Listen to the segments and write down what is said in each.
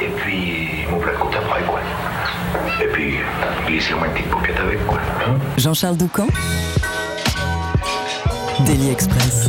et puis mon plat de côte après, quoi? Et puis, glissez-moi une petite paupiette avec, quoi? hein. Jean-Charles Doucan? Daily Express.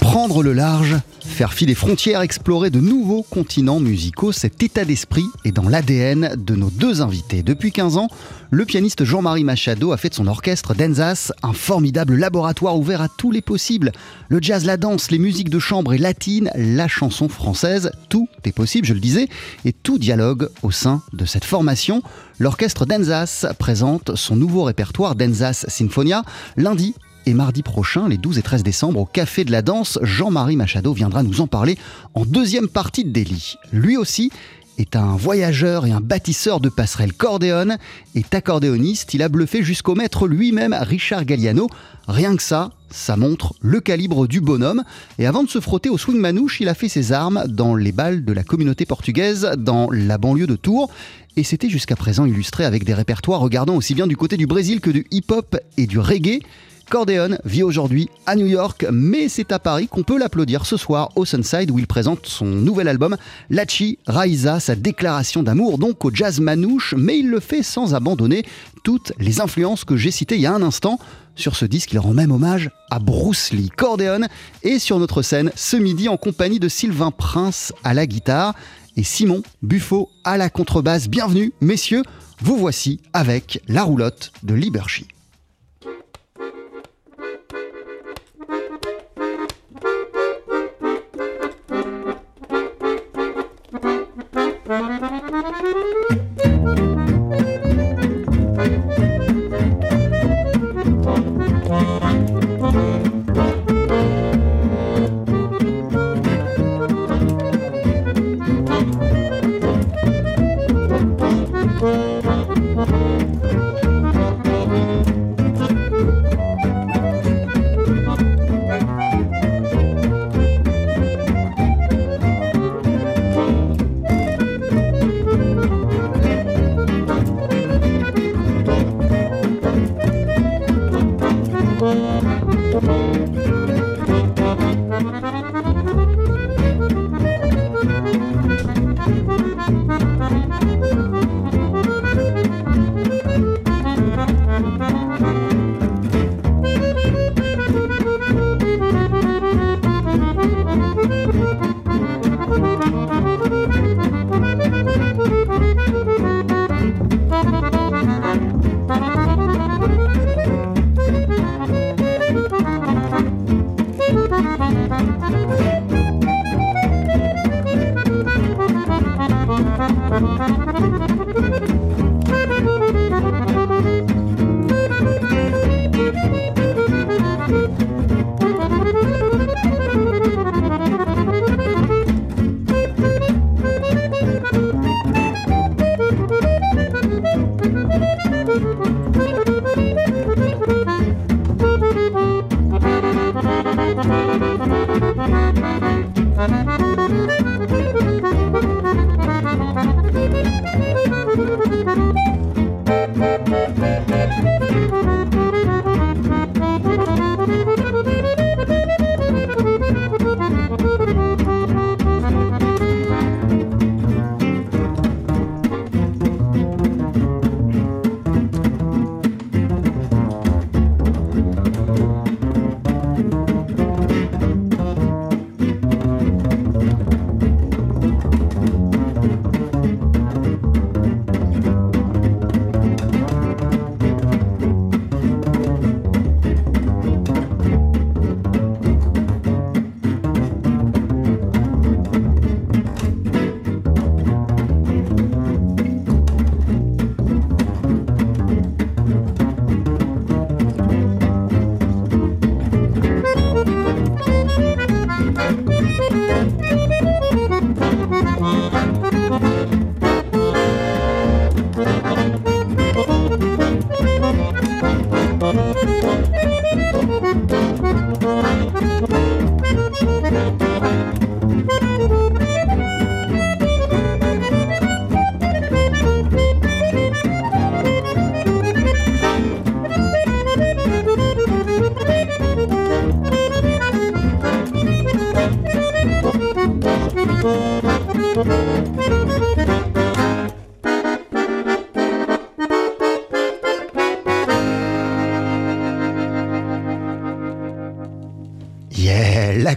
Prendre le large, faire fi des frontières, explorer de nouveaux continents musicaux, cet état d'esprit est dans l'ADN de nos deux invités. Depuis 15 ans, le pianiste Jean-Marie Machado a fait de son orchestre d'Enzas un formidable laboratoire ouvert à tous les possibles. Le jazz, la danse, les musiques de chambre et latine, la chanson française, tout est possible, je le disais, et tout dialogue au sein de cette formation. L'orchestre d'Enzas présente son nouveau répertoire d'Enzas Sinfonia lundi et mardi prochain, les 12 et 13 décembre, au Café de la Danse, Jean-Marie Machado viendra nous en parler en deuxième partie de Delhi. Lui aussi est un voyageur et un bâtisseur de passerelles cordéon, est accordéoniste, il a bluffé jusqu'au maître lui-même, Richard Galliano. Rien que ça, ça montre le calibre du bonhomme. Et avant de se frotter au swing manouche, il a fait ses armes dans les balles de la communauté portugaise, dans la banlieue de Tours. Et c'était jusqu'à présent illustré avec des répertoires regardant aussi bien du côté du Brésil que du hip-hop et du reggae. Cordeon vit aujourd'hui à New York, mais c'est à Paris qu'on peut l'applaudir ce soir au Sunside où il présente son nouvel album Lachi Raiza, sa déclaration d'amour donc au jazz manouche, mais il le fait sans abandonner toutes les influences que j'ai citées il y a un instant. Sur ce disque, il rend même hommage à Bruce Lee. Cordeon est sur notre scène ce midi en compagnie de Sylvain Prince à la guitare et Simon Buffo à la contrebasse. Bienvenue, messieurs, vous voici avec la roulotte de Liberchi.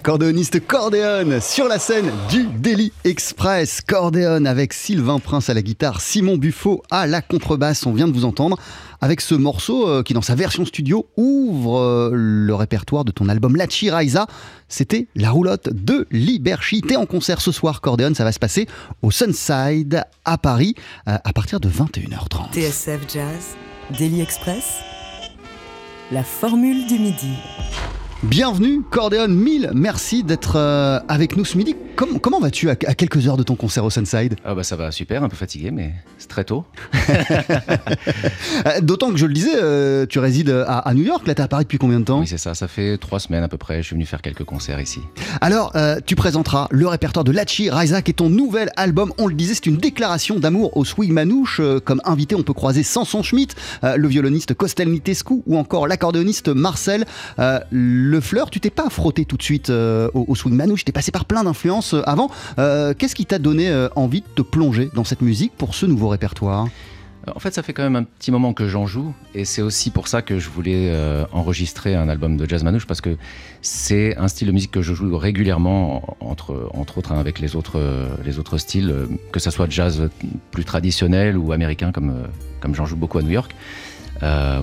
L'accordéoniste Cordéon sur la scène du Daily Express. Cordéon avec Sylvain Prince à la guitare, Simon Buffo à la contrebasse. On vient de vous entendre avec ce morceau euh, qui, dans sa version studio, ouvre euh, le répertoire de ton album Lachi Raisa. C'était la roulotte de Liberchi. T'es en concert ce soir, Cordéon. Ça va se passer au Sunside à Paris euh, à partir de 21h30. TSF Jazz, Daily Express, la formule du midi. Bienvenue, Cordéon, mille merci d'être euh, avec nous ce midi. Com- comment vas-tu à, à quelques heures de ton concert au Sunside? Ah bah ça va super, un peu fatigué, mais c'est très tôt. Euh, D'autant que je le disais, euh, tu résides à, à New York, là t'es à Paris depuis combien de temps? Oui c'est ça, ça fait trois semaines à peu près, je suis venu faire quelques concerts ici. Alors, euh, tu présenteras le répertoire de Lachi Raisa, qui est ton nouvel album. On le disait, c'est une déclaration d'amour au swing manouche. Comme invité, on peut croiser Samson Schmidt, euh, le violoniste Costel Nitescu ou encore l'accordéoniste Marcel euh, Lefleur. Tu t'es pas frotté tout de suite euh, au, au swing manouche, t'es passé par plein d'influences euh, avant. Euh, Qu'est-ce qui t'a donné envie de te plonger dans cette musique pour ce nouveau répertoire? En fait ça fait quand même un petit moment que j'en joue, et c'est aussi pour ça que je voulais enregistrer un album de jazz manouche, parce que c'est un style de musique que je joue régulièrement, entre, autres hein, avec les autres, les autres styles, que ça soit jazz plus traditionnel ou américain, comme, j'en joue beaucoup à New York,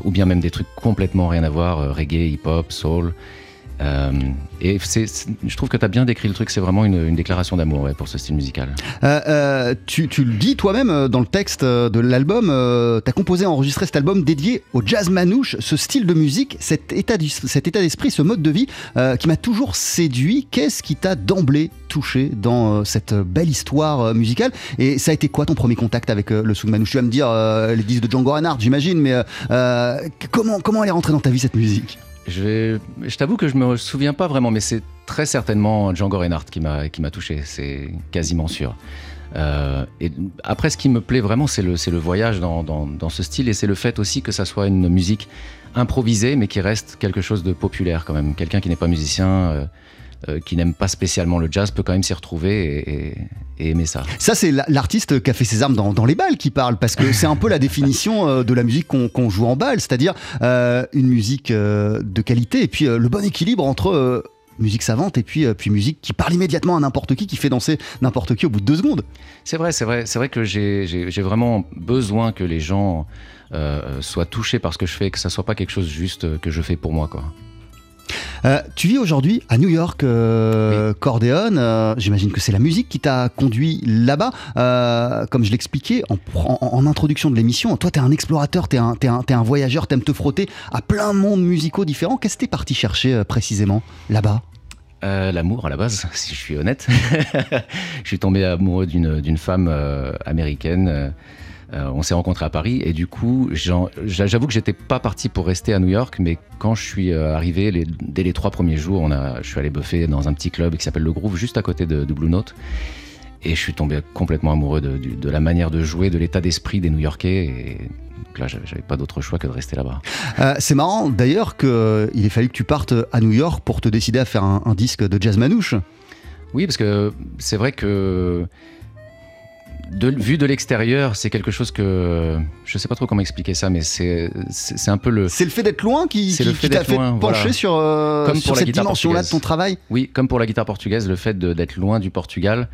ou bien même des trucs complètement rien à voir, euh, reggae, hip-hop, soul. Euh, et je trouve que tu as bien décrit le truc, c'est vraiment une, déclaration d'amour pour ce style musical. Euh, euh, tu, le dis toi-même dans le texte de l'album, tu as composé et enregistré cet album dédié au jazz manouche, ce style de musique, cet état, d'esprit, ce mode de vie qui m'a toujours séduit. Qu'est-ce qui t'a d'emblée touché dans cette belle histoire musicale? Et ça a été quoi ton premier contact avec le swing manouche? Tu vas me dire les disques de Django Reinhardt, j'imagine, mais comment, comment elle est rentrée dans ta vie cette musique? Je, je t'avoue que je me souviens pas vraiment, mais c'est très certainement Django Reinhardt qui m'a, touché, c'est quasiment sûr. Euh, et après, ce qui me plaît vraiment, c'est le, le voyage dans ce style et c'est le fait aussi que ça soit une musique improvisée, mais qui reste quelque chose de populaire quand même. Quelqu'un qui n'est pas musicien, euh, euh, qui n'aime pas spécialement le jazz, peut quand même s'y retrouver et, et- et aimer ça. Ça, c'est la- l'artiste qui a fait ses armes dans, dans les balles qui parle, parce que c'est un peu la définition euh, de la musique qu'on joue en balle, c'est-à-dire euh, une musique euh, de qualité et puis le bon équilibre entre musique savante et puis, euh, puis musique qui parle immédiatement à n'importe qui, qui fait danser n'importe qui au bout de deux secondes. C'est vrai, c'est vrai, c'est vrai que j'ai- vraiment besoin que les gens euh, soient touchés par ce que je fais, que ça soit pas quelque chose juste que je fais pour moi, quoi. Euh, tu vis aujourd'hui à New York, euh, Cordéon. euh, J'imagine que c'est la musique qui t'a conduit là-bas. Comme je l'expliquais en, en- en introduction de l'émission, toi, t'es un explorateur, t'es un, t'es un, voyageur, t'aimes te frotter à plein de mondes musicaux différents. Qu'est-ce que t'es parti chercher précisément là-bas? Euh, L'amour à la base, si je suis honnête. je suis tombé amoureux d'une d'une femme euh, américaine. euh, euh, on s'est rencontrés à Paris et du coup, j'avoue que j'étais pas parti pour rester à New York, mais quand je suis euh, arrivé, les- dès les trois premiers jours, on a, je suis allé buffer dans un petit club qui s'appelle Le Groove, juste à côté de, de Blue Note. Et je suis tombé complètement amoureux de, la manière de jouer, de l'état d'esprit des New-Yorkais. Et donc là, j'avais j'avais pas d'autre choix que de rester là-bas. Euh, c'est marrant d'ailleurs qu'il ait fallu que tu partes à New York pour te décider à faire un, un disque de jazz manouche. Oui, parce que c'est vrai que de, vu de l'extérieur, c'est quelque chose que je sais pas trop comment expliquer ça, mais c'est c'est un peu le C'est le fait d'être loin qui, qui- t'a fait loin, pencher voilà. sur, euh, Comme sur pour cette dimension-là de ton travail? oui, comme pour la guitare portugaise, le fait d'être loin du Portugal,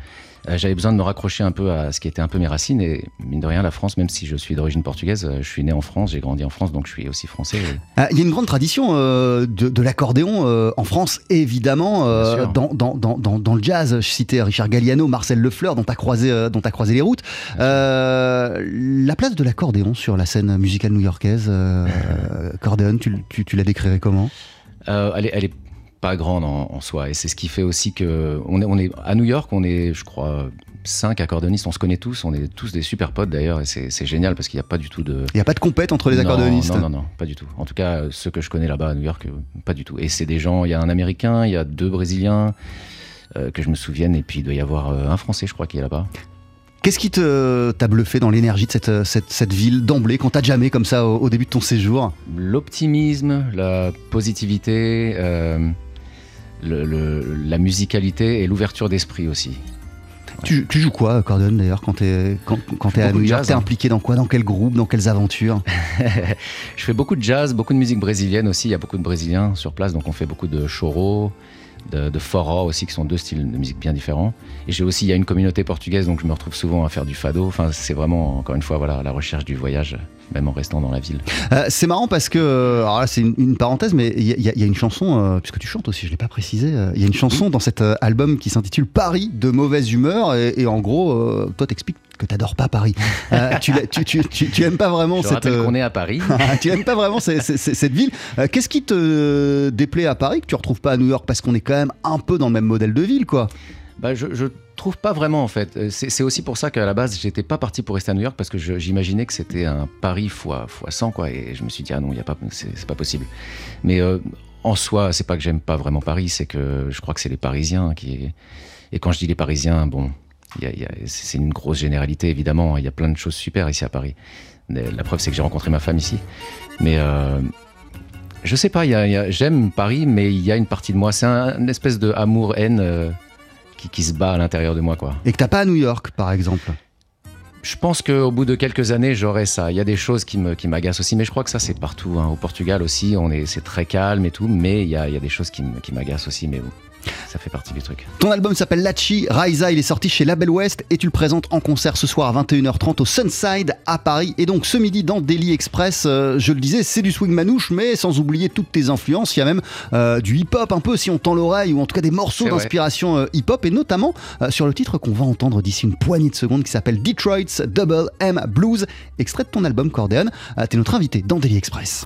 j'avais besoin de me raccrocher un peu à ce qui était un peu mes racines et mine de rien, la France, même si je suis d'origine portugaise, euh, je suis né en France, j'ai grandi en France, donc je suis aussi français. Euh, Il y a une grande tradition euh, de, de l'accordéon euh, en France, évidemment, euh, dans, dans, dans, dans, le jazz. Je citais Richard Galliano, Marcel Lefleur, dont tu as, croisé, euh, dont t'as croisé les routes. Euh, la place de l'accordéon sur la scène musicale new-yorkaise, euh, Cordéon, tu, tu, tu la décrirais comment? Euh, elle, est, elle est pas grande en, en soi, et c'est ce qui fait aussi que on est, on est à New York, on est, je crois, cinq accordéonistes, on se connaît tous, on est tous des super potes d'ailleurs, et c'est génial parce qu'il n'y a pas du tout de Il n'y a pas de compète entre les Non, accordéonistes Non, non, non, pas du tout. En tout cas, ceux que je connais là-bas à New York, euh, pas du tout. Et c'est des gens, il y a un Américain, il y a deux Brésiliens, euh, que je me souvienne, et puis il doit y avoir euh, un Français, je crois, qui est là-bas. Qu'est-ce qui t'a bluffé dans l'énergie de cette, cette, cette ville d'emblée, quand t'as jamais comme ça au, au début de ton séjour? L'optimisme, la positivité, euh, le- le- la musicalité et l'ouverture d'esprit aussi. tu, tu joues quoi, Cordon, d'ailleurs, quand t'es quand, quand fais à New York T'es hein. impliqué dans quoi Dans quel groupe Dans quelles aventures? Je fais beaucoup de jazz, beaucoup de musique brésilienne aussi. Il y a beaucoup de Brésiliens sur place, donc on fait beaucoup de choro, de, de forró aussi, qui sont deux styles de musique bien différents. Et j'ai aussi, il y a une communauté portugaise, donc je me retrouve souvent à faire du fado. Enfin, c'est vraiment, encore une fois, voilà, la recherche du voyage, même en restant dans la ville. Euh, c'est marrant parce que, euh, alors là c'est une, une parenthèse, mais il y, a- il y a une chanson, euh, puisque tu chantes aussi, je l'ai pas précisé, euh, il y a une chanson dans cet album qui s'intitule Paris de mauvaise humeur, et, et en gros, toi t'expliques que t'adores pas Paris. Tu, tu, tu, tu, tu aimes pas vraiment Je cette... qu'on est à Paris. tu aimes pas vraiment cette, cette- cette ville. Qu'est-ce qui te déplaît à Paris que tu retrouves pas à New York Parce qu'on est quand même un peu dans le même modèle de ville, quoi? Bah, je, je trouve pas vraiment en fait. Euh, C'est aussi pour ça qu'à la base, j'étais pas parti pour rester à New York parce que je- j'imaginais que c'était un Paris fois, fois 100 quoi. Et je me suis dit, ah non, y a pas, c'est pas possible. Mais euh, en soi, c'est pas que j'aime pas vraiment Paris, c'est que je crois que c'est les Parisiens qui. Et quand je dis les Parisiens, bon, c'est une grosse généralité évidemment. Il y a plein de choses super ici à Paris. La preuve, c'est que j'ai rencontré ma femme ici. Mais euh, je sais pas, j'aime Paris, mais il y a une partie de moi, c'est un, une espèce de amour-haine euh, qui, qui se bat à l'intérieur de moi, quoi. Et que t'as pas à New York, par exemple. Je pense qu'au bout de quelques années, j'aurai ça. Il y a des choses qui me qui m'agacent aussi, mais je crois que ça c'est partout. hein. Au Portugal aussi, on est c'est très calme et tout, mais il y a, il y a des choses qui m'agacent aussi, mais bon, ça fait partie du truc. Ton album s'appelle Lachi Raisa, il est sorti chez Label West et tu le présentes en concert ce soir à 21h30 au Sunside à Paris. Et donc ce midi dans Daily Express, euh, je le disais, c'est du swing manouche, mais sans oublier toutes tes influences. Il y a même euh, du hip-hop un peu si on tend l'oreille, ou en tout cas des morceaux d'inspiration euh, hip-hop, et notamment sur le titre qu'on va entendre d'ici une poignée de secondes qui s'appelle Detroit's Double M Blues, extrait de ton album Cordeon. Euh, T'es notre invité dans Daily Express.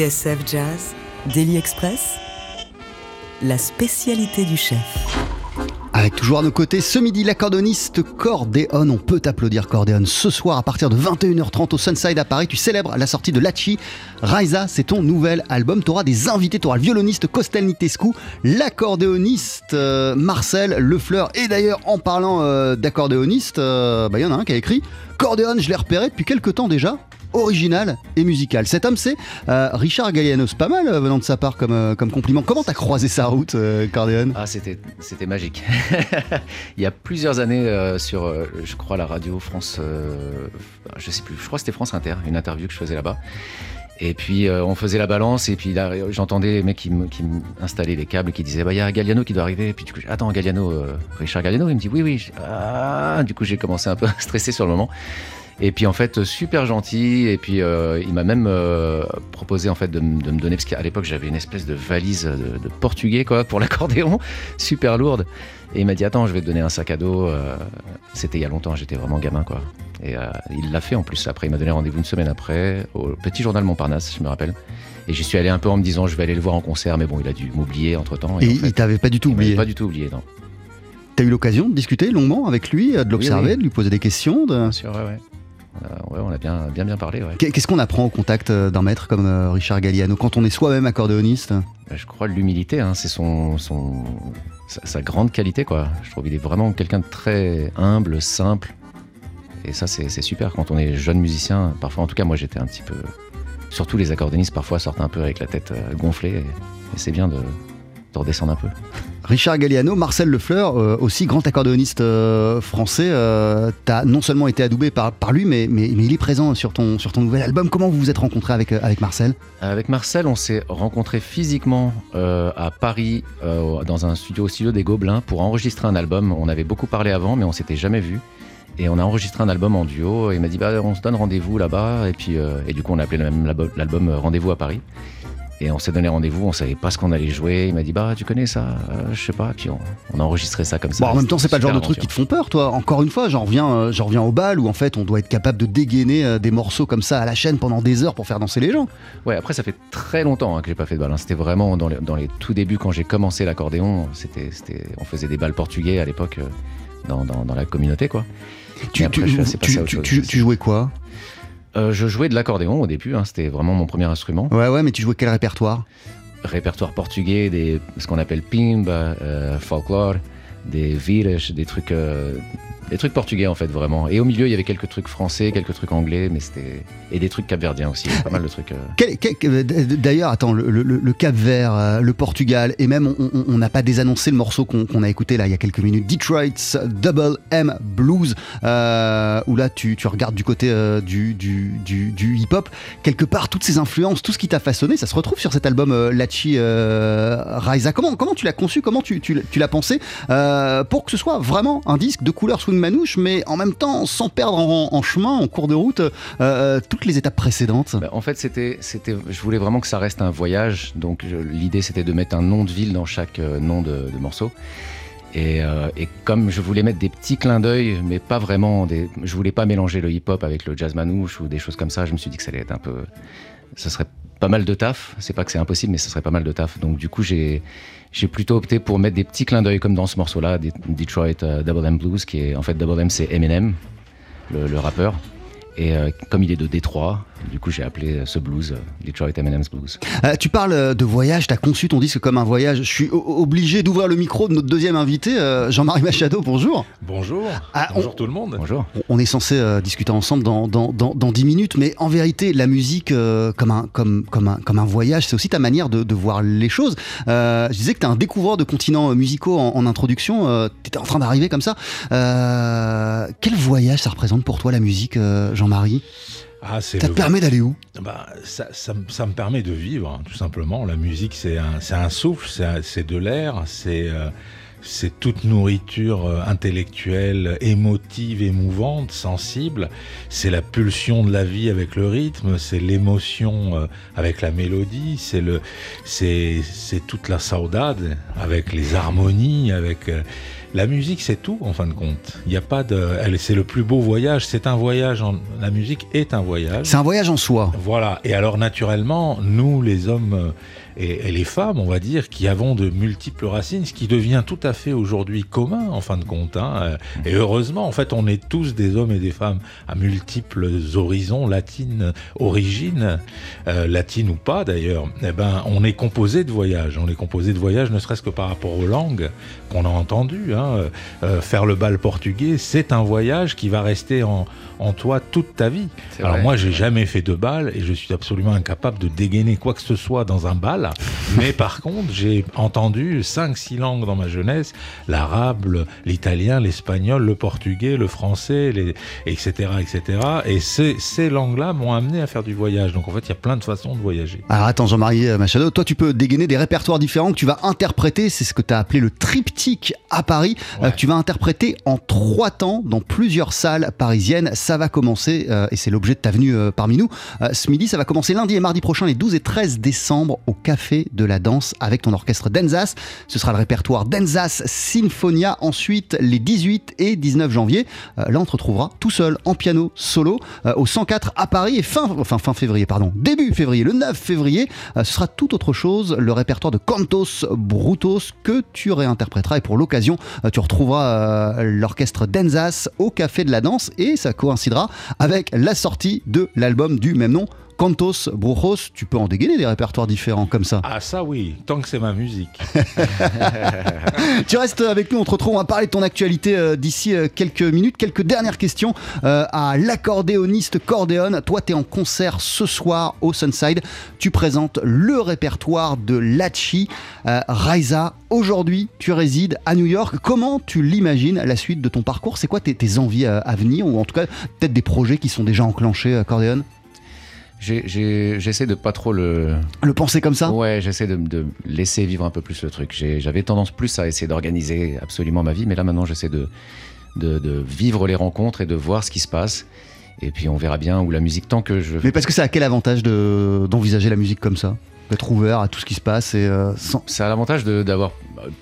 TSF Jazz, Daily Express, la spécialité du chef. Avec toujours à nos côtés ce midi l'accordéoniste Cordéon. On peut t'applaudir Cordéon. Ce soir à partir de 21h30 au Sunside à Paris, tu célèbres la sortie de Lachi. Raisa, c'est ton nouvel album. Tu auras des invités, tu auras le violoniste Costel Nitescu, l'accordéoniste euh, Marcel Lefleur. Et d'ailleurs en parlant euh, d'accordéoniste, euh, bah, il y en a un qui a écrit Cordéon, je l'ai repéré depuis quelques temps déjà original et musical. Cet homme, c'est euh, Richard Galliano. C'est pas mal euh, venant de sa part comme, euh, comme compliment. Comment t'as croisé sa route, euh, Cordéon Ah, c'était, magique. Il y a plusieurs années, sur, je crois, la radio France, je sais plus, je crois que c'était France Inter, une interview que je faisais là-bas. Et puis on faisait la balance, et puis j'entendais les mecs qui, me- qui me installaient les câbles, qui disaient Bah, il y a Galliano qui doit arriver. Et puis du coup, attends, Galliano, Richard Galliano, il me dit Oui, oui. Ah, du coup, j'ai commencé un peu à stresser sur le moment. Et puis en fait, super gentil. Et puis euh, il m'a même euh, proposé en fait de, me donner, parce qu'à l'époque j'avais une espèce de valise de, de portugais quoi pour l'accordéon, super lourde. Et il m'a dit attends, je vais te donner un sac à dos. Euh, C'était il y a longtemps, j'étais vraiment gamin quoi. Et euh, il l'a fait en plus. Après, il m'a donné rendez-vous une semaine après au Petit Journal Montparnasse, je me rappelle. Et j'y suis allé un peu en me disant je vais aller le voir en concert, mais bon, il a dû m'oublier entre temps. Et en il t'avait pas du tout il oublié. Pas du tout oublié, non. T'as eu l'occasion de discuter longuement avec lui, euh, de l'observer, oui. de lui poser des questions de... Bien sûr, ouais, ouais. Euh, ouais, on a bien, bien, bien parlé, ouais. Qu'est-ce qu'on apprend au contact euh, d'un maître comme euh, Richard Galliano quand on est soi-même accordéoniste? Bah, Je crois l'humilité, hein, c'est son, son, sa, sa grande qualité, quoi. Je trouve qu'il est vraiment quelqu'un de très humble, simple. Et ça, c'est super quand on est jeune musicien. Parfois, en tout cas, moi, j'étais un petit peu. Surtout les accordéonistes, parfois, sortent un peu avec la tête gonflée. Et, et c'est bien de, de redescendre un peu. Richard Galliano, Marcel Lefleur, euh, aussi grand accordéoniste euh, français. euh, T'as non seulement été adoubé par, par lui, mais, mais, mais il est présent sur ton, sur ton nouvel album. Comment vous vous êtes rencontré avec, euh, avec Marcel? Avec Marcel, on s'est rencontrés physiquement à Paris, dans un studio au studio des Gobelins, pour enregistrer un album. On avait beaucoup parlé avant, mais on s'était jamais vu. Et on a enregistré un album en duo. Et il m'a dit bah, on se donne rendez-vous là-bas. Et puis et du coup, on a appelé même l'album- Rendez-vous à Paris. Et on s'est donné rendez-vous. On savait pas ce qu'on allait jouer. Il m'a dit bah tu connais ça Euh, Je sais pas. Puis on, on a enregistré ça comme ça. Bon, en même temps, c'est pas le genre de Super truc qui te font peur, toi. Encore une fois, j'en reviens, euh, j'en reviens au bal où en fait on doit être capable de dégainer euh, des morceaux comme ça à la chaîne pendant des heures pour faire danser les gens. Ouais, après, ça fait très longtemps hein, que j'ai pas fait de balle. hein. C'était vraiment dans les, dans les tout débuts quand j'ai commencé l'accordéon. C'était, c'était, on faisait des balles portugais à l'époque dans, dans, dans la communauté, quoi. Tu, après, tu- je suis tu- tu jouais quoi? Euh, je jouais de l'accordéon au début. hein, c'était vraiment mon premier instrument. Ouais, ouais, mais tu jouais quel répertoire? Répertoire portugais, des, ce qu'on appelle pimba, euh, folklore, des vires, des trucs, euh, des trucs portugais en fait vraiment. Et au milieu, il y avait quelques trucs français, quelques trucs anglais, mais c'était et des trucs capverdiens aussi. Pas mal de trucs. euh. Quel- D'ailleurs, attends, le, le- le Cap Vert, euh, le Portugal, et même on- n'a pas désannoncé le morceau qu'on a écouté là il y a quelques minutes, Detroit's Double M Blues, euh, où là tu, regardes du côté euh, du, du, hip-hop. Quelque part, toutes ces influences, tout ce qui t'a façonné, ça se retrouve sur cet album euh, Lachi euh, Raisa. Comment, comment tu l'as conçu? Comment tu, tu, tu l'as pensé euh, pour que ce soit vraiment un disque de couleur swing manouche, mais en même temps sans perdre en, chemin, en cours de route, euh, toutes les étapes précédentes Bah, en fait, c'était, c'était, je voulais vraiment que ça reste un voyage. Donc, l'idée, c'était de mettre un nom de ville dans chaque euh, nom de, morceau. Et, euh, et comme je voulais mettre des petits clins d'œil, mais pas vraiment des, je voulais pas mélanger le hip-hop avec le jazz manouche ou des choses comme ça. Je me suis dit que ça allait être un peu, ce serait pas mal de taf. C'est pas que c'est impossible, mais ce serait pas mal de taf. Donc, du coup, j'ai, j'ai plutôt opté pour mettre des petits clins d'œil comme dans ce morceau-là, Detroit euh, Double M Blues, qui est en fait Double M, c'est Eminem, le, le rappeur. Et euh, comme il est de Détroit, du coup j'ai appelé euh, ce blues euh, Detroit Eminem's Blues. Euh, tu parles de voyage, tu as conçu ton disque comme un voyage. Je suis obligé d'ouvrir le micro de notre deuxième invité, euh, Jean-Marie Machado, bonjour. Bonjour. Ah, Bonjour tout le monde. Bonjour. On est censé euh, discuter ensemble dans, dans, dans, dans 10 minutes, mais en vérité, la musique, euh, comme, un, comme, comme, un, comme un voyage, c'est aussi ta manière de, de voir les choses. Euh, je disais que tu es un découvreur de continents musicaux en, en introduction, tu étais en train d'arriver comme ça. Euh, quel voyage ça représente pour toi la musique, euh, Jean-Marie? Ah, Ça le- te permet d'aller où? Bah, ça, ça me- ça me permet de vivre, hein, tout simplement. La musique, c'est un, souffle, c'est de l'air, c'est euh, c'est toute nourriture euh, intellectuelle, émotive, émouvante, sensible. C'est la pulsion de la vie avec le rythme, c'est l'émotion euh, avec la mélodie, c'est le, c'est c'est toute la saudade avec les harmonies, avec euh, la musique, c'est tout en fin de compte. Il n'y a pas de, c'est le plus beau voyage. C'est un voyage. En, la musique est un voyage. C'est un voyage en soi. Voilà. Et alors naturellement, nous, les hommes et, et les femmes, on va dire, qui avons de multiples racines, ce qui devient tout à fait aujourd'hui commun en fin de compte. hein. Euh, Et heureusement, en fait, on est tous des hommes et des femmes à multiples horizons, latines, origines, euh, latines ou pas d'ailleurs. Eh ben, on est composé de voyages. On est composé de voyages, ne serait-ce que par rapport aux langues qu'on a entendues. hein. Euh, faire le bal portugais, c'est un voyage qui va rester en, en toi toute ta vie. Alors vrai. moi, j'ai jamais fait de bal et je suis absolument incapable de dégainer quoi que ce soit dans un bal. Mais par contre, j'ai entendu cinq, six langues dans ma jeunesse l'arabe, l'italien, l'espagnol, le portugais, le français, les, etc., etc. Et ces, ces langues-là m'ont amené à faire du voyage. Donc en fait, il y a plein de façons de voyager. Alors attends Jean-Marie euh, Machado, toi tu peux dégainer des répertoires différents que tu vas interpréter, c'est ce que tu as appelé le triptyque à Paris, euh, Ouais. que tu vas interpréter en trois temps dans plusieurs salles parisiennes. Ça va commencer, euh, et c'est l'objet de ta venue euh, parmi nous, euh, ce midi, ça va commencer lundi et mardi prochain, les 12 et 13 décembre, au Café de la Danse avec ton orchestre d'Enzas. Ce sera le répertoire d'Enzas Sinfonia. Ensuite, les 18 et 19 janvier, euh, là on te retrouvera tout seul en piano solo euh, au 104 à Paris et fin, fin février, pardon, début février, le 9 février, euh, ce sera tout autre chose, le répertoire de Cantos Brutos que tu réinterpréteras et pour l'occasion, tu retrouveras l'orchestre d'Enzas au Café de la Danse et ça coïncidera avec la sortie de l'album du même nom. Cantos Brujos, tu peux en dégainer des répertoires différents comme ça. Ah ça oui, tant que c'est ma musique. Tu restes avec nous, on te retrouve, on va parler de ton actualité euh, d'ici euh, quelques minutes. Quelques dernières questions euh, à l'accordéoniste Cordéon. Toi, tu es en concert ce soir au Sunside. Tu présentes le répertoire de Lachi. Raisa, aujourd'hui, tu résides à New York. Comment tu l'imagines la suite de ton parcours? C'est quoi tes, tes envies à venir? Ou en tout cas peut-être des projets qui sont déjà enclenchés, Cordéon J'essaie de pas trop le. Le penser comme ça Ouais, j'essaie de, de laisser vivre un peu plus le truc. J'avais tendance plus à essayer d'organiser absolument ma vie, mais là maintenant j'essaie de, de, de vivre les rencontres et de voir ce qui se passe. Et puis on verra bien où la musique, tant que je. Mais parce que ça a quel avantage de- d'envisager la musique comme ça? D'être ouvert à tout ce qui se passe et euh, sans, Ça a l'avantage d'avoir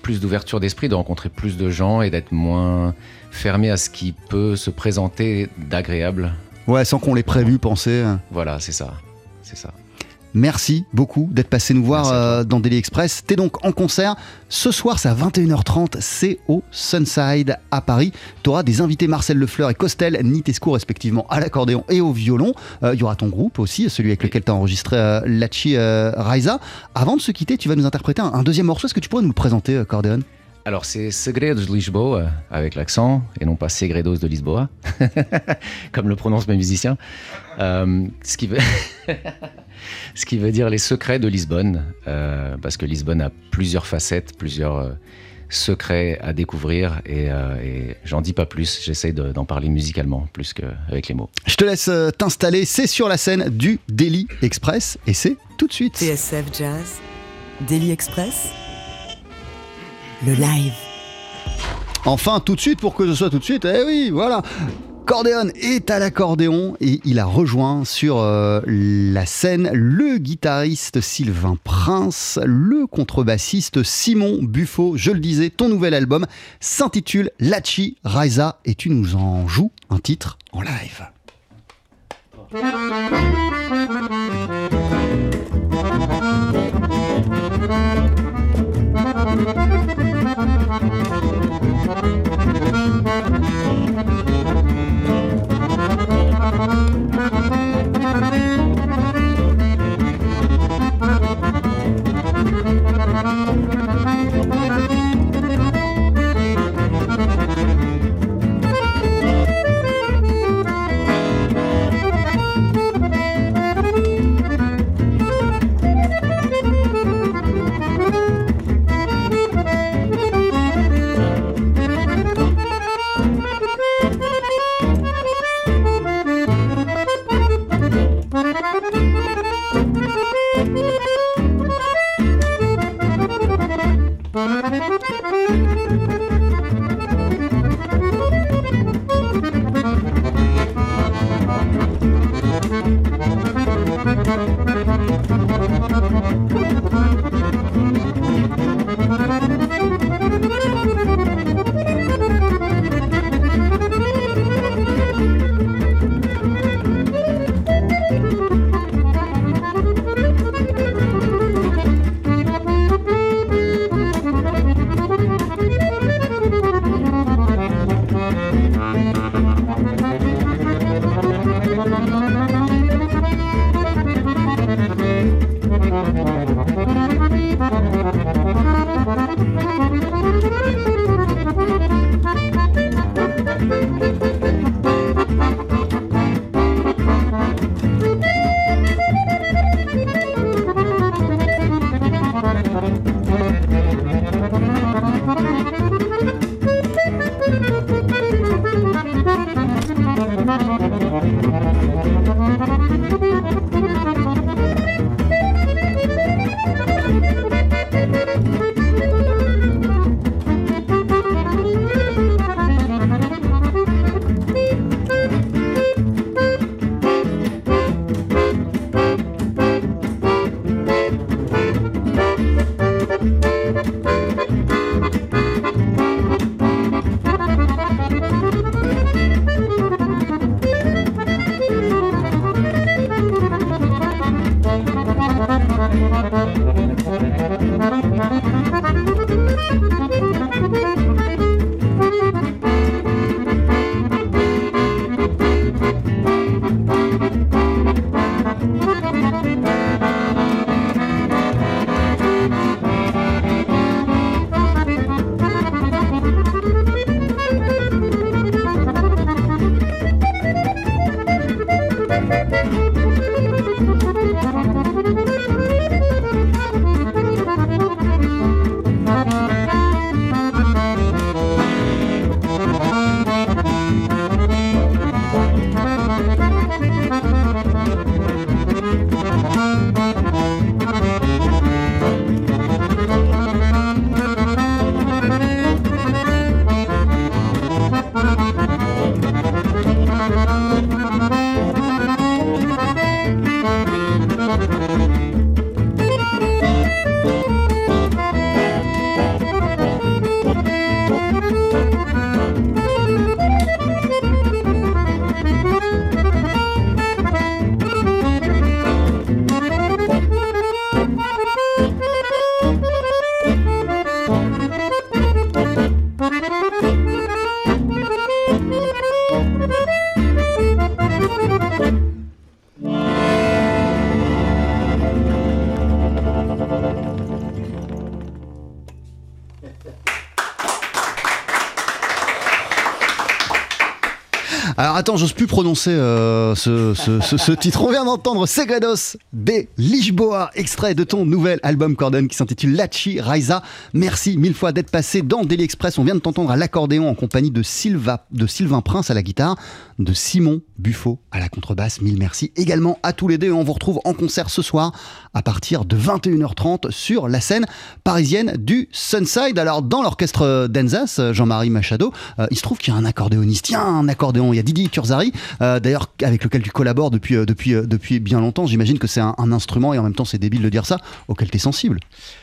plus d'ouverture d'esprit, de rencontrer plus de gens et d'être moins fermé à ce qui peut se présenter d'agréable. Ouais, sans qu'on l'ait prévu, pensé. Voilà, c'est ça. C'est ça. Merci beaucoup d'être passé nous voir euh, dans Daily Express. T'es donc en concert. Ce soir, c'est à 21h30. C'est au Sunside à Paris. Tu auras des invités Marcel Lefleur et Costel Nitesco, respectivement, à l'accordéon et au violon. Euh, Il y aura ton groupe aussi, celui avec lequel tu as enregistré euh, Lachi euh, Raisa. Avant de se quitter, tu vas nous interpréter un, un deuxième morceau. Est-ce que tu pourrais nous le présenter, euh, Cordéon Alors c'est Segredos de Lisboa avec l'accent et non pas Segredos de Lisboa, comme le prononcent mes musiciens. Euh, ce, qui veut ce qui veut dire les secrets de Lisbonne, euh, parce que Lisbonne a plusieurs facettes, plusieurs euh, secrets à découvrir et, euh, et j'en dis pas plus. J'essaie de- d'en parler musicalement plus qu'avec les mots. Je te laisse t'installer. C'est sur la scène du Daily Express et c'est tout de suite. TSF Jazz, Daily Express, le live. Enfin, tout de suite, pour que ce soit tout de suite, eh oui, voilà. Cordéon est à l'accordéon et il a rejoint sur euh, la scène le guitariste Sylvain Prince, le contrebassiste Simon Buffo. Je le disais, ton nouvel album s'intitule Lachi Raisa et tu nous en joues un titre en live. Alors attends, j'ose plus prononcer euh, ce, ce- ce- ce titre. On vient d'entendre Segredos de Lisboa, extrait de ton nouvel album Cordon qui s'intitule Lachi Raiza. Merci mille fois d'être passé dans Daily Express. On vient de t'entendre à l'accordéon en compagnie de, Sylva, de Sylvain Prince à la guitare, de Simon Buffo à la contrebasse. Mille merci également à tous les deux. Et on vous retrouve en concert ce soir à partir de 21h30 sur la scène parisienne du Sunside. Alors dans l'orchestre d'Enzas, Jean-Marie Machado, euh, il se trouve qu'il y a un accordéoniste. Il y a un accordéon. Il y a Didi Kurzari, euh, d'ailleurs avec lequel tu collabores depuis, euh, depuis, euh, depuis bien longtemps. J'imagine que c'est un, instrument et en même temps c'est débile de dire ça, auquel tu es sensible.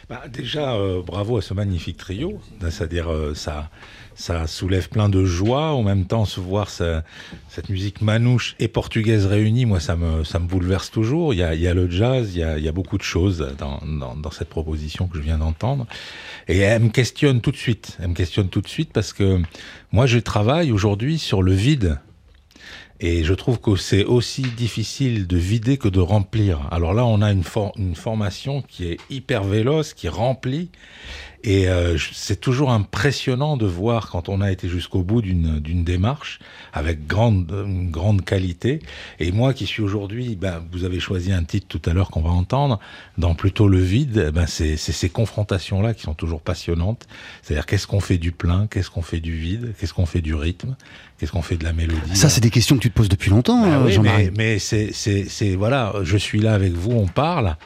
Bah, déjà, bravo à ce magnifique trio. C'est-à-dire, ça, ça soulève plein de joie. En même temps, se voir ce- cette musique manouche et portugaise réunie, moi, ça me, ça me bouleverse toujours. Il y a, y a le jazz, il y a, y a beaucoup de choses dans, dans, dans cette proposition que je viens d'entendre. Et elle me questionne tout de suite. Elle me questionne tout de suite parce que moi, je travaille aujourd'hui sur le vide. Et je trouve que c'est aussi difficile de vider que de remplir. Alors là, on a une, for- une formation qui est hyper véloce, qui remplit. Et euh, c'est toujours impressionnant de voir quand on a été jusqu'au bout d'une démarche avec grande, une grande qualité. Et moi qui suis aujourd'hui, ben, vous avez choisi un titre tout à l'heure qu'on va entendre, dans plutôt le vide, eh ben, c'est ces confrontations-là qui sont toujours passionnantes. C'est-à-dire qu'est-ce qu'on fait du plein, qu'est-ce qu'on fait du vide, qu'est-ce qu'on fait du rythme, qu'est-ce qu'on fait de la mélodie? Ça, c'est des questions que tu te poses depuis longtemps, Bah euh, oui, Jean-Marie. mais, mais c'est- voilà, je suis là avec vous, on parle.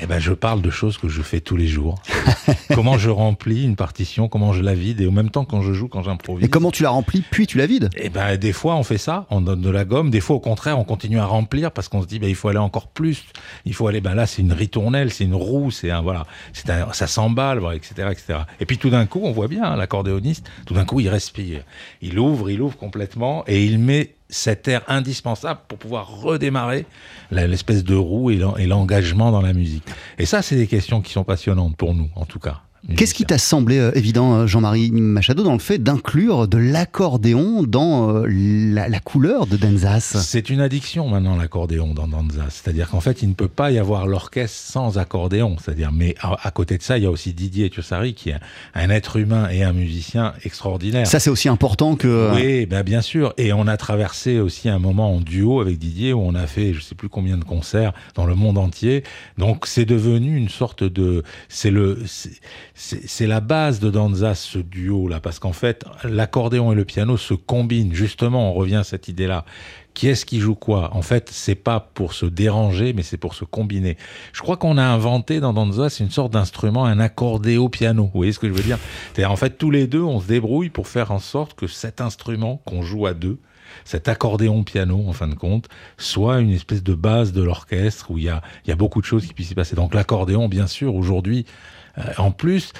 Eh ben, je parle de choses que je fais tous les jours. comment je remplis une partition, comment je la vide, et en même temps quand je joue, quand j'improvise. Et comment tu la remplis, puis tu la vides? Eh ben, des fois, on fait ça, on donne de la gomme. Des fois, au contraire, on continue à remplir parce qu'on se dit, ben, il faut aller encore plus. Il faut aller, ben là, c'est une ritournelle, c'est une roue, c'est un, voilà, c'est un, ça s'emballe, voilà, etc., etc. Et puis, tout d'un coup, on voit bien, hein, l'accordéoniste, tout d'un coup, il respire. Il ouvre, il ouvre complètement et il met cet air indispensable pour pouvoir redémarrer l'espèce de roue et l'engagement dans la musique. Et ça, c'est des questions qui sont passionnantes pour nous, en tout cas. Qu'est-ce qui t'a semblé euh, évident, euh, Jean-Marie Machado, dans le fait d'inclure de l'accordéon dans euh, la, la couleur de Denzas C'est une addiction maintenant l'accordéon dans Danza. C'est-à-dire qu'en fait, il ne peut pas y avoir l'orchestre sans accordéon. C'est-à-dire, mais à, à côté de ça, il y a aussi Didier Tussari qui est un être humain et un musicien extraordinaire. Ça, c'est aussi important que. Oui, ben bien sûr. Et on a traversé aussi un moment en duo avec Didier où on a fait, je sais plus combien de concerts dans le monde entier. Donc, c'est devenu une sorte de, c'est le, c'est- la base de Danza ce duo là, parce qu'en fait, l'accordéon et le piano se combinent. Justement, on revient à cette idée-là. Qui est-ce qui joue quoi? En fait, c'est pas pour se déranger, mais c'est pour se combiner. Je crois qu'on a inventé dans Danza, c'est une sorte d'instrument, un accordéo piano. Vous voyez ce que je veux dire? En fait, tous les deux, on se débrouille pour faire en sorte que cet instrument qu'on joue à deux, cet accordéon piano, en fin de compte, soit une espèce de base de l'orchestre où il y a, y a beaucoup de choses qui puissent y passer. Donc l'accordéon, bien sûr, aujourd'hui, en plus,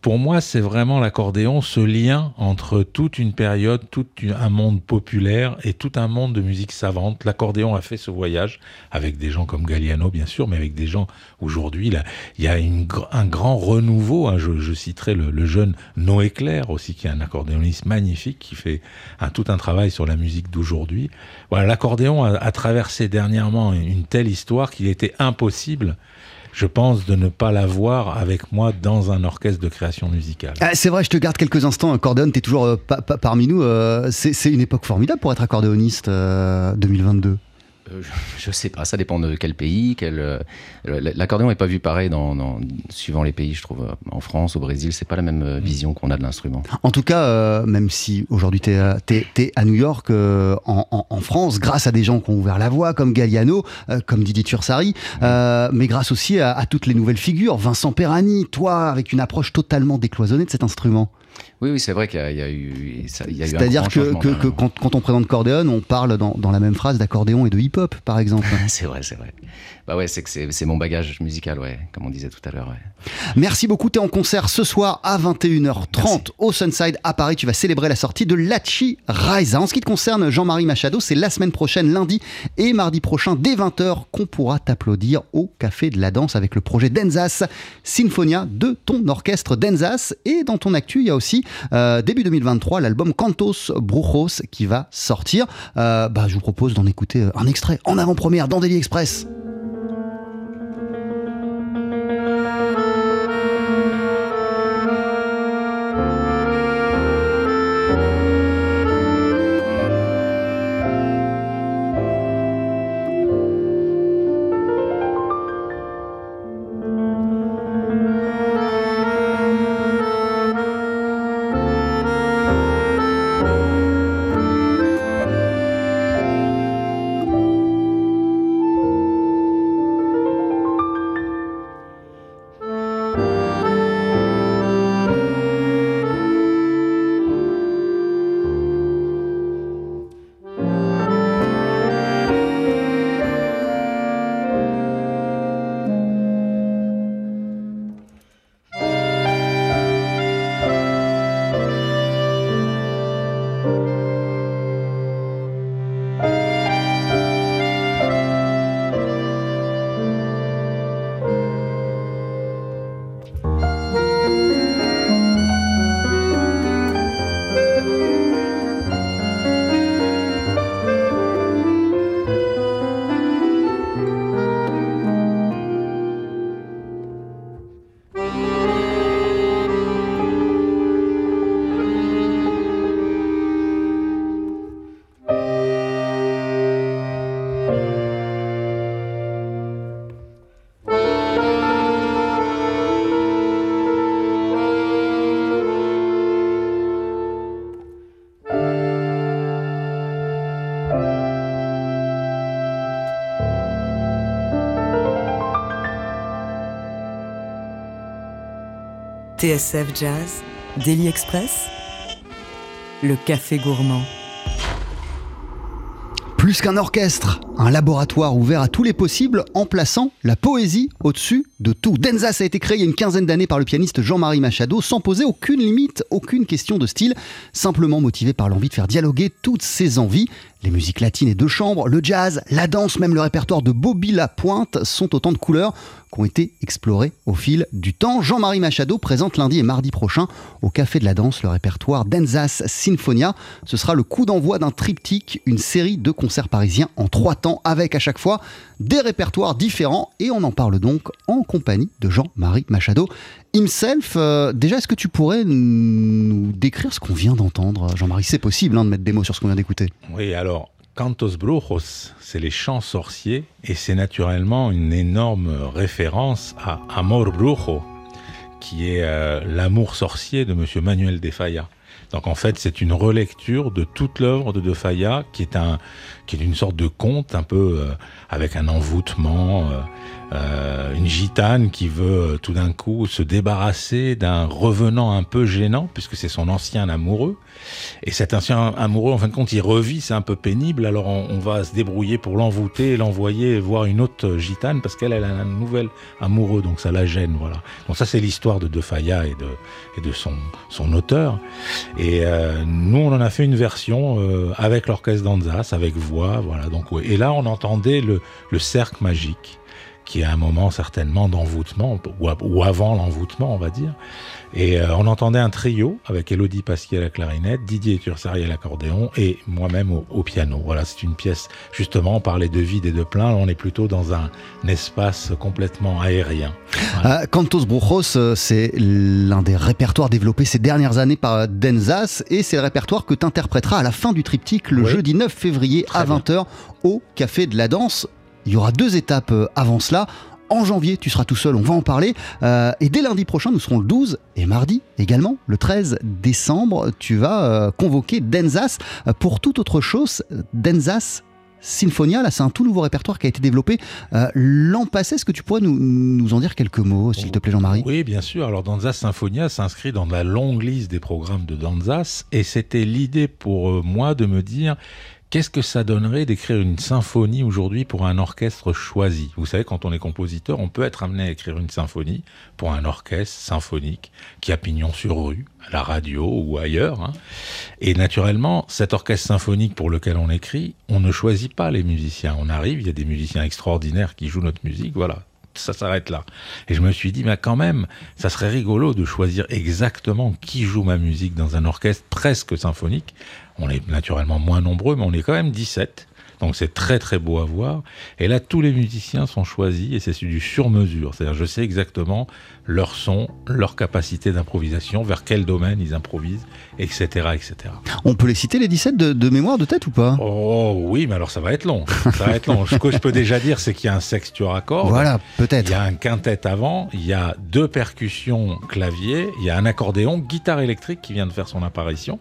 pour moi, c'est vraiment l'accordéon, ce lien entre toute une période, tout un monde populaire et tout un monde de musique savante. L'accordéon a fait ce voyage avec des gens comme Galliano, bien sûr, mais avec des gens aujourd'hui. Il y a un grand renouveau. hein. Je, citerai le, jeune Noé Clair aussi, qui est un accordéoniste magnifique, qui fait tout un travail sur la musique d'aujourd'hui. L'accordéon a traversé dernièrement une telle histoire qu'il était impossible je pense, de ne pas l'avoir avec moi dans un orchestre de création musicale. Ah, c'est vrai, je te garde quelques instants. Cordon, t'es toujours euh, pa- pa- parmi nous. euh, c'est une époque formidable pour être accordéoniste euh, 2022. Euh, je, je sais pas, ça dépend de quel pays. Quel, euh, L'accordéon n'est pas vu pareil dans, dans- suivant les pays, je trouve. En France, au Brésil, c'est pas la même euh, vision qu'on a de l'instrument. En tout cas, euh, même si aujourd'hui t'es es, à New York, euh, en, en- en France, grâce à des gens qui ont ouvert la voie, comme Galliano, euh, comme Didier Tursari, euh, mais grâce aussi à, à toutes les nouvelles figures, Vincent Perani, toi, avec une approche totalement décloisonnée de cet instrument. Oui, oui, c'est vrai qu'il y, a- il y a eu, C'est-à-dire que, changement, que- que carrément. quand, quand on présente Cordéon, on parle dans, dans la même phrase d'accordéon et de hip-hop, par exemple. c'est vrai, c'est vrai. Bah ouais, c'est que c'est mon bagage musical, ouais, comme on disait tout à l'heure. Ouais. Merci beaucoup. Tu es en concert ce soir à 21h30 au Sunside à Paris. Tu vas célébrer la sortie de Lachi Raisa. En ce qui te concerne, Jean-Marie Machado, c'est la semaine prochaine, lundi et mardi prochain, dès 20h, qu'on pourra t'applaudir au Café de la Danse avec le projet Denzas Sinfonia de ton orchestre Denzas. Et dans ton actu, il y a aussi, euh, début 2023, l'album Cantos Brujos qui va sortir. Euh, bah, je vous propose d'en écouter un extrait en avant-première dans Daily Express. TSF Jazz, Daily Express, le café gourmand. Plus qu'un orchestre, un laboratoire ouvert à tous les possibles en plaçant la poésie au-dessus de tout. Denzas a été créé il y a une quinzaine d'années par le pianiste Jean-Marie Machado sans poser aucune limite, aucune question de style, simplement motivé par l'envie de faire dialoguer toutes ses envies, Les musiques latines et de chambre, le jazz, la danse, même le répertoire de Bobby Lapointe sont autant de couleurs qui ont été explorées au fil du temps. Jean-Marie Machado présente lundi et mardi prochain au Café de la Danse le répertoire d'Enzas Sinfonia. Ce sera le coup d'envoi d'un triptyque, une série de concerts parisiens en trois temps avec à chaque fois des répertoires différents et on en parle donc en compagnie de Jean-Marie Machado himself. Euh, déjà, est-ce que tu pourrais nous décrire ce qu'on vient d'entendre, Jean-Marie? C'est possible hein, de mettre des mots sur ce qu'on vient d'écouter. Oui, alors Cantos Brujos, c'est les chants sorciers, et c'est naturellement une énorme référence à Amor Brujo, qui est euh, l'amour sorcier de Monsieur Manuel de Falla. Donc en fait, c'est une relecture de toute l'œuvre de De Falla, qui est un, qui est une sorte de conte un peu euh, avec un envoûtement, euh, une gitane qui veut euh, tout d'un coup se débarrasser d'un revenant un peu gênant, puisque c'est son ancien amoureux. Et cet ancien amoureux, en fin de compte, il revit, c'est un peu pénible, alors on, va se débrouiller pour l'envoûter et l'envoyer voir une autre gitane, parce qu'elle elle a un nouvel amoureux, donc ça la gêne, voilà. Donc ça, c'est l'histoire de De Falla et de, son, auteur. Et euh, nous, on en a fait une version euh, avec l'orchestre d'Anzas, avec voix, voilà. Donc. Et là, on entendait le cercle magique qui est un moment certainement d'envoûtement, ou, avant l'envoûtement, on va dire. Et euh, on entendait un trio avec Elodie Pasquier à la clarinette, Didier Tursari à l'accordéon et moi-même au, au, piano. Voilà, c'est une pièce, justement, on parlait de vide et de plein, on est plutôt dans un, un espace complètement aérien. Voilà. Euh, Cantos Brujos, euh, c'est l'un des répertoires développés ces dernières années par Denzas et c'est le répertoire que tu interpréteras à la fin du triptyque le oui. jeudi 9 février Très à 20h au Café de la Danse. Il y aura deux étapes avant cela. En janvier, tu seras tout seul, on va en parler. Euh, et dès lundi prochain, nous serons le 12 et mardi également, le 13 décembre, tu vas euh, convoquer Denzas pour toute autre chose. Denzas Sinfonia, là c'est un tout nouveau répertoire qui a été développé euh, l'an passé. Est-ce que tu pourrais nous, en dire quelques mots, s'il te plaît Jean-Marie? Oui, bien sûr. Alors Danzas Sinfonia s'inscrit dans la longue liste des programmes de Danzas et c'était l'idée pour euh, moi de me dire Qu'est-ce que ça donnerait d'écrire une symphonie aujourd'hui pour un orchestre choisi? Vous savez, quand on est compositeur, on peut être amené à écrire une symphonie pour un orchestre symphonique qui a pignon sur rue, à la radio ou ailleurs. Hein. Et naturellement, cet orchestre symphonique pour lequel on écrit, on ne choisit pas les musiciens. On arrive, il y a des musiciens extraordinaires qui jouent notre musique, voilà ça s'arrête là. Et je me suis dit, quand même, ça serait rigolo de choisir exactement qui joue ma musique dans un orchestre presque symphonique. On est naturellement moins nombreux, mais on est quand même 17. Donc c'est très très beau à voir. Et là, tous les musiciens sont choisis et c'est du sur-mesure. C'est-à-dire, je sais exactement leur son, leur capacité d'improvisation, vers quel domaine ils improvisent, etc., etc. On peut les citer les 17 de, de mémoire de tête ou pas? Oh oui, mais alors ça va être long. Ça va être long. Ce que je peux déjà dire, c'est qu'il y a un sextuor à cordes. Voilà, peut-être. Il y a un quintet avant, il y a deux percussions clavier, il y a un accordéon, guitare électrique qui vient de faire son apparition,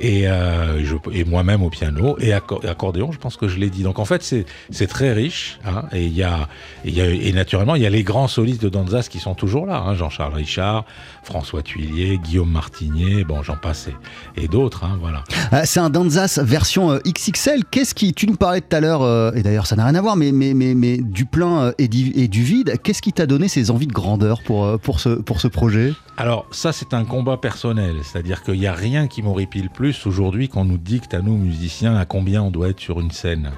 et, euh, je, et moi-même au piano, et accordéon, je pense que je l'ai dit. Donc en fait, c'est très riche, hein, et il y a, il y a, et naturellement, il y a les grands solistes de Danzas qui sont toujours là, hein, Jean-Charles Richard, François Tuillier, Guillaume Martinier, bon, j'en passe, et, et d'autres, hein, voilà. Euh, c'est un Danzas version euh, XXL. Qu'est-ce qui, tu nous parlais tout à l'heure, euh, et d'ailleurs ça n'a rien à voir, mais, mais, mais, mais du plein et du, et du vide, qu'est-ce qui t'a donné ces envies de grandeur pour, pour, ce, pour ce projet? Alors ça, c'est un combat personnel, c'est-à-dire qu'il n'y a rien qui m'horripile plus aujourd'hui qu'on nous dicte à nous musiciens à combien on doit être sur une scène.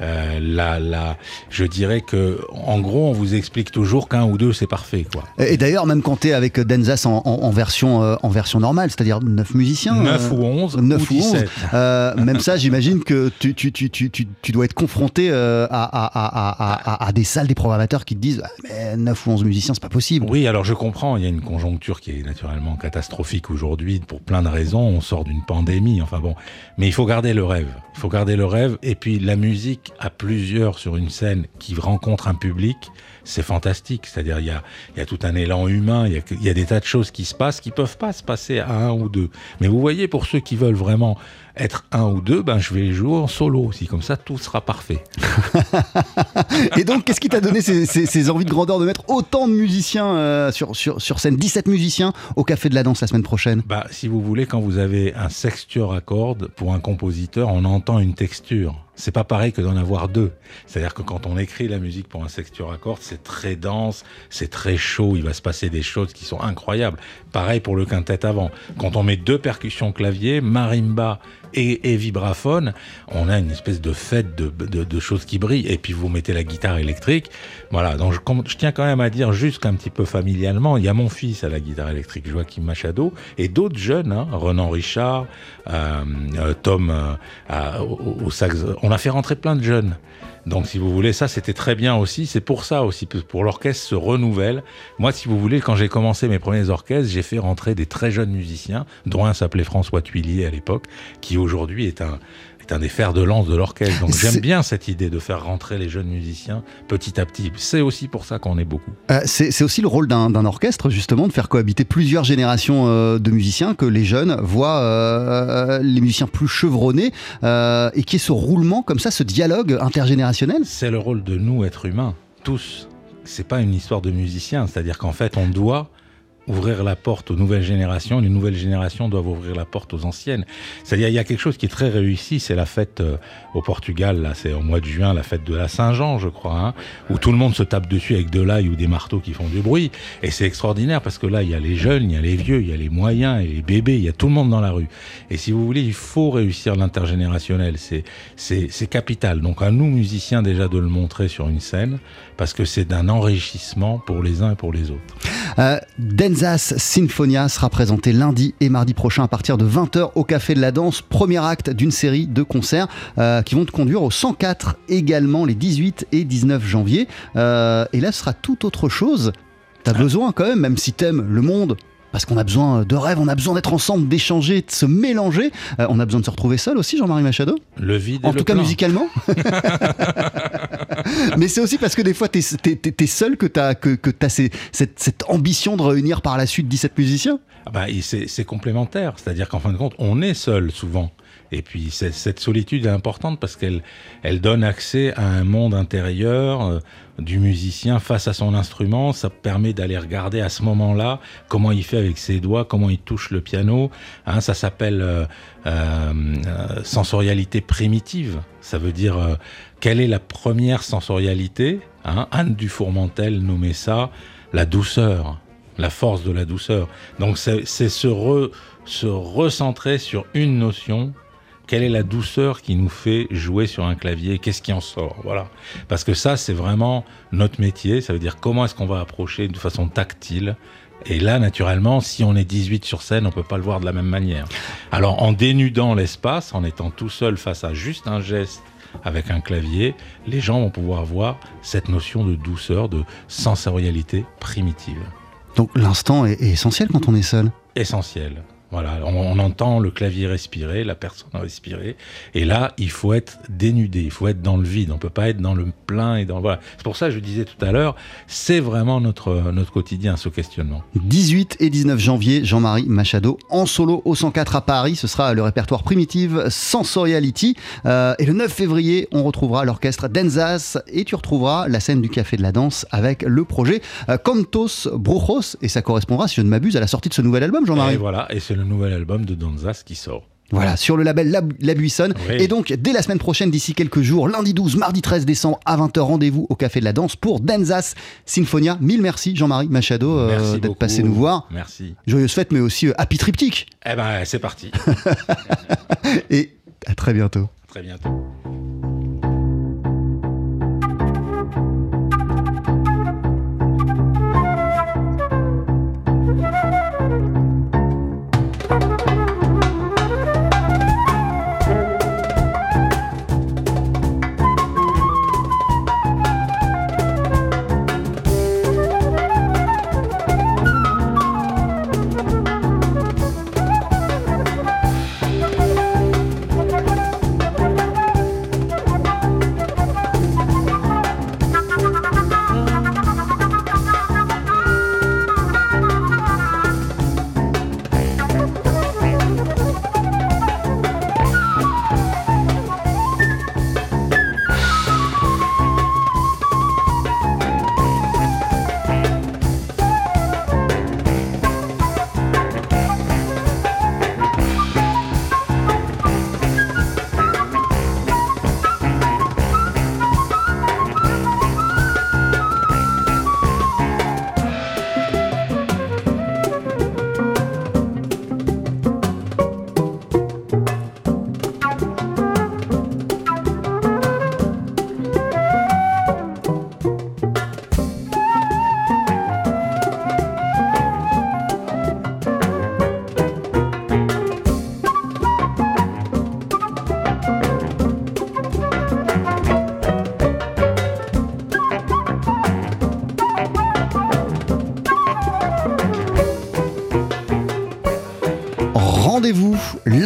Euh, là, là, je dirais que, en gros, on vous explique toujours qu'un ou deux c'est parfait, quoi. Et d'ailleurs, même quand tu es avec Denzas en, en, en version, euh, en version normale, c'est-à-dire 9 musiciens 9 euh, ou 11 9 ou 17. 11. même ça, j'imagine que tu, tu, tu, tu, tu dois être confronté à, à, à, à, des salles, des programmateurs qui te disent mais 9 ou 11 musiciens, c'est pas possible. Oui, alors je comprends, il y a une conjoncture qui est naturellement catastrophique aujourd'hui pour plein de raisons. On sort d'une pandémie, enfin bon. Mais il faut garder le rêve. Il faut garder le rêve. Et puis la musique à plusieurs sur une scène qui rencontre un public, c'est fantastique. C'est-à-dire, il y a, il y a tout un élan humain, il y, a, des tas de choses qui se passent qui peuvent pas se passer à un ou deux. Mais vous voyez, pour ceux qui veulent vraiment être un ou deux, ben je vais jouer en solo aussi. Comme ça, tout sera parfait. Et donc, qu'est-ce qui t'a donné ces, ces, ces, envies de grandeur de mettre autant de musiciens euh, sur, sur, sur scène? 17 musiciens au Café de la Danse la semaine prochaine bah, Si vous voulez, quand vous avez un sextuor à cordes, pour un compositeur, on entend une texture. C'est pas pareil que d'en avoir deux. C'est-à-dire que quand on écrit la musique pour un sextuor à cordes, c'est très dense, c'est très chaud, il va se passer des choses qui sont incroyables. Pareil pour le quintet avant. Quand on met deux percussions clavier, marimba et, vibraphone, on a une espèce de fête de, choses qui brillent. Et puis vous mettez la guitare électrique. Voilà, donc je, tiens quand même à dire juste qu'un petit peu familialement, il y a mon fils à la guitare électrique, Joachim Machado, et d'autres jeunes, hein, Renan Richard, euh, euh, Tom euh, au sax. On a fait rentrer plein de jeunes. Donc, si vous voulez, ça, c'était très bien aussi. C'est pour ça aussi, pour l'orchestre se renouvelle. Moi, si vous voulez, quand j'ai commencé mes premiers orchestres, j'ai fait rentrer des très jeunes musiciens, dont un s'appelait François Tuillier à l'époque, qui aujourd'hui est un, est un des fers de lance de l'orchestre. Donc j'aime bien cette idée de faire rentrer les jeunes musiciens petit à petit. C'est aussi pour ça qu'on est beaucoup. Euh, c'est aussi le rôle d'un orchestre, justement, de faire cohabiter plusieurs générations euh, de musiciens, que les jeunes voient euh, les musiciens plus chevronnés, et qui est ce roulement comme ça, ce dialogue intergénérationnel. C'est le rôle de nous, êtres humains, tous. C'est pas une histoire de musiciens, c'est-à-dire qu'en fait, on doit ouvrir la porte aux nouvelles générations, les nouvelles générations doivent ouvrir la porte aux anciennes. C'est-à-dire, il y a quelque chose qui est très réussi, c'est la fête euh, au Portugal, là, c'est au mois de juin, la fête de la Saint-Jean, je crois, hein, où tout le monde se tape dessus avec de l'ail ou des marteaux qui font du bruit. Et c'est extraordinaire parce que là, il y a les jeunes, il y a les vieux, il y a les moyens et les bébés, il y a tout le monde dans la rue. Et si vous voulez, il faut réussir l'intergénérationnel, c'est, capital. Donc à nous, musiciens, déjà de le montrer sur une scène, parce que c'est d'un enrichissement pour les uns et pour les autres. Euh, Denzas Sinfonia sera présenté lundi et mardi prochain à partir de 20h au Café de la Danse, premier acte d'une série de concerts euh, qui vont te conduire au 104 également les 18 et 19 janvier. Euh, et là, ce sera tout autre chose. T'as besoin quand même, même si t'aimes le monde, parce qu'on a besoin de rêves, on a besoin d'être ensemble, d'échanger, de se mélanger. Euh, on a besoin de se retrouver seul aussi, Jean-Marie Machado? Le vide. En et tout le cas, musicalement? Mais c'est aussi parce que des fois, t'es es, seul que t'as que, que as cette, ambition de réunir par la suite 17 musiciens. Ah bah, c'est complémentaire, c'est-à-dire qu'en fin de compte, on est seul souvent. Et puis cette solitude est importante parce qu'elle elle donne accès à un monde intérieur euh, du musicien face à son instrument. Ça permet d'aller regarder à ce moment-là comment il fait avec ses doigts, comment il touche le piano. Hein, ça s'appelle euh, euh, sensorialité primitive. Ça veut dire quelle est la première sensorialité. Hein? Anne Dufourmentel nommait ça la douceur la force de la douceur. Donc c'est se, se recentrer sur une notion. Quelle est la douceur qui nous fait jouer sur un clavier? Qu'est-ce qui en sort? Voilà. Parce que ça, c'est vraiment notre métier. Ça veut dire comment est-ce qu'on va approcher de façon tactile. Et là, naturellement, si on est 18 sur scène, on peut pas le voir de la même manière. Alors, en dénudant l'espace, en étant tout seul face à juste un geste avec un clavier, les gens vont pouvoir voir cette notion de douceur, de sensorialité primitive Donc l'instant est essentiel quand on est seul? essentiel. Voilà, on, on entend le clavier respirer, la personne respirer, et là, il faut être dénudé, il faut être dans le vide, on peut pas être dans le plein et dans voilà. C'est pour ça que je disais tout à l'heure, c'est vraiment notre notre quotidien ce questionnement. 18 et 19 janvier, Jean-Marie Machado en solo au 104 à Paris. Ce sera le répertoire Primitive Sensoriality. Euh, et le 9 février, on retrouvera l'orchestre Denzas et tu retrouveras la scène du Café de la Danse avec le projet euh, Cantos Brujos. Et ça correspondra, si je ne m'abuse, à la sortie de ce nouvel album, Jean-Marie. voilà, et c'est le nouvel album de Danzas qui sort. Voilà, sur le label La, La Buissonne. Oui. Et donc, dès la semaine prochaine, d'ici quelques jours, lundi 12, mardi 13 décembre, à 20h, rendez-vous au Café de la Danse pour Denzas Sinfonia. Mille merci, Jean-Marie Machado, euh, d'être passé nous voir. Merci. Joyeuse fête, mais aussi euh, Happy Triptyque. Eh ben, c'est parti. Et à très bientôt. À très bientôt.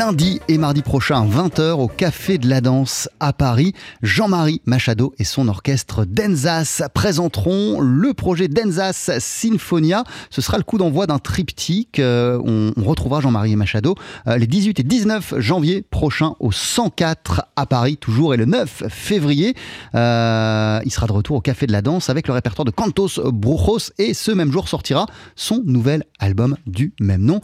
Lundi et mardi prochain à 20h au Café de la Danse à Paris. Jean-Marie Machado et son orchestre Denzas présenteront le projet Denzas Sinfonia. Ce sera le coup d'envoi d'un triptyque. Euh, on, retrouvera Jean-Marie Machado euh, les 18 et 19 janvier prochains au 104 à Paris, toujours, et le 9 février. Euh, il sera de retour au Café de la Danse avec le répertoire de Cantos Brujos et ce même jour sortira son nouvel album du même nom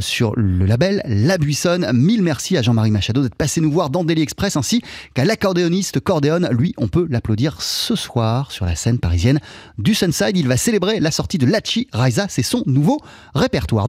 sur le label La Buissonne. Mille merci à Jean-Marie Machado d'être passé nous voir dans Daily Express ainsi l'accordéoniste Cordéon. Lui, on peut l'applaudir ce soir sur la scène parisienne du Sunside. Il va célébrer la sortie de Lachi Raisa, c'est son nouveau répertoire.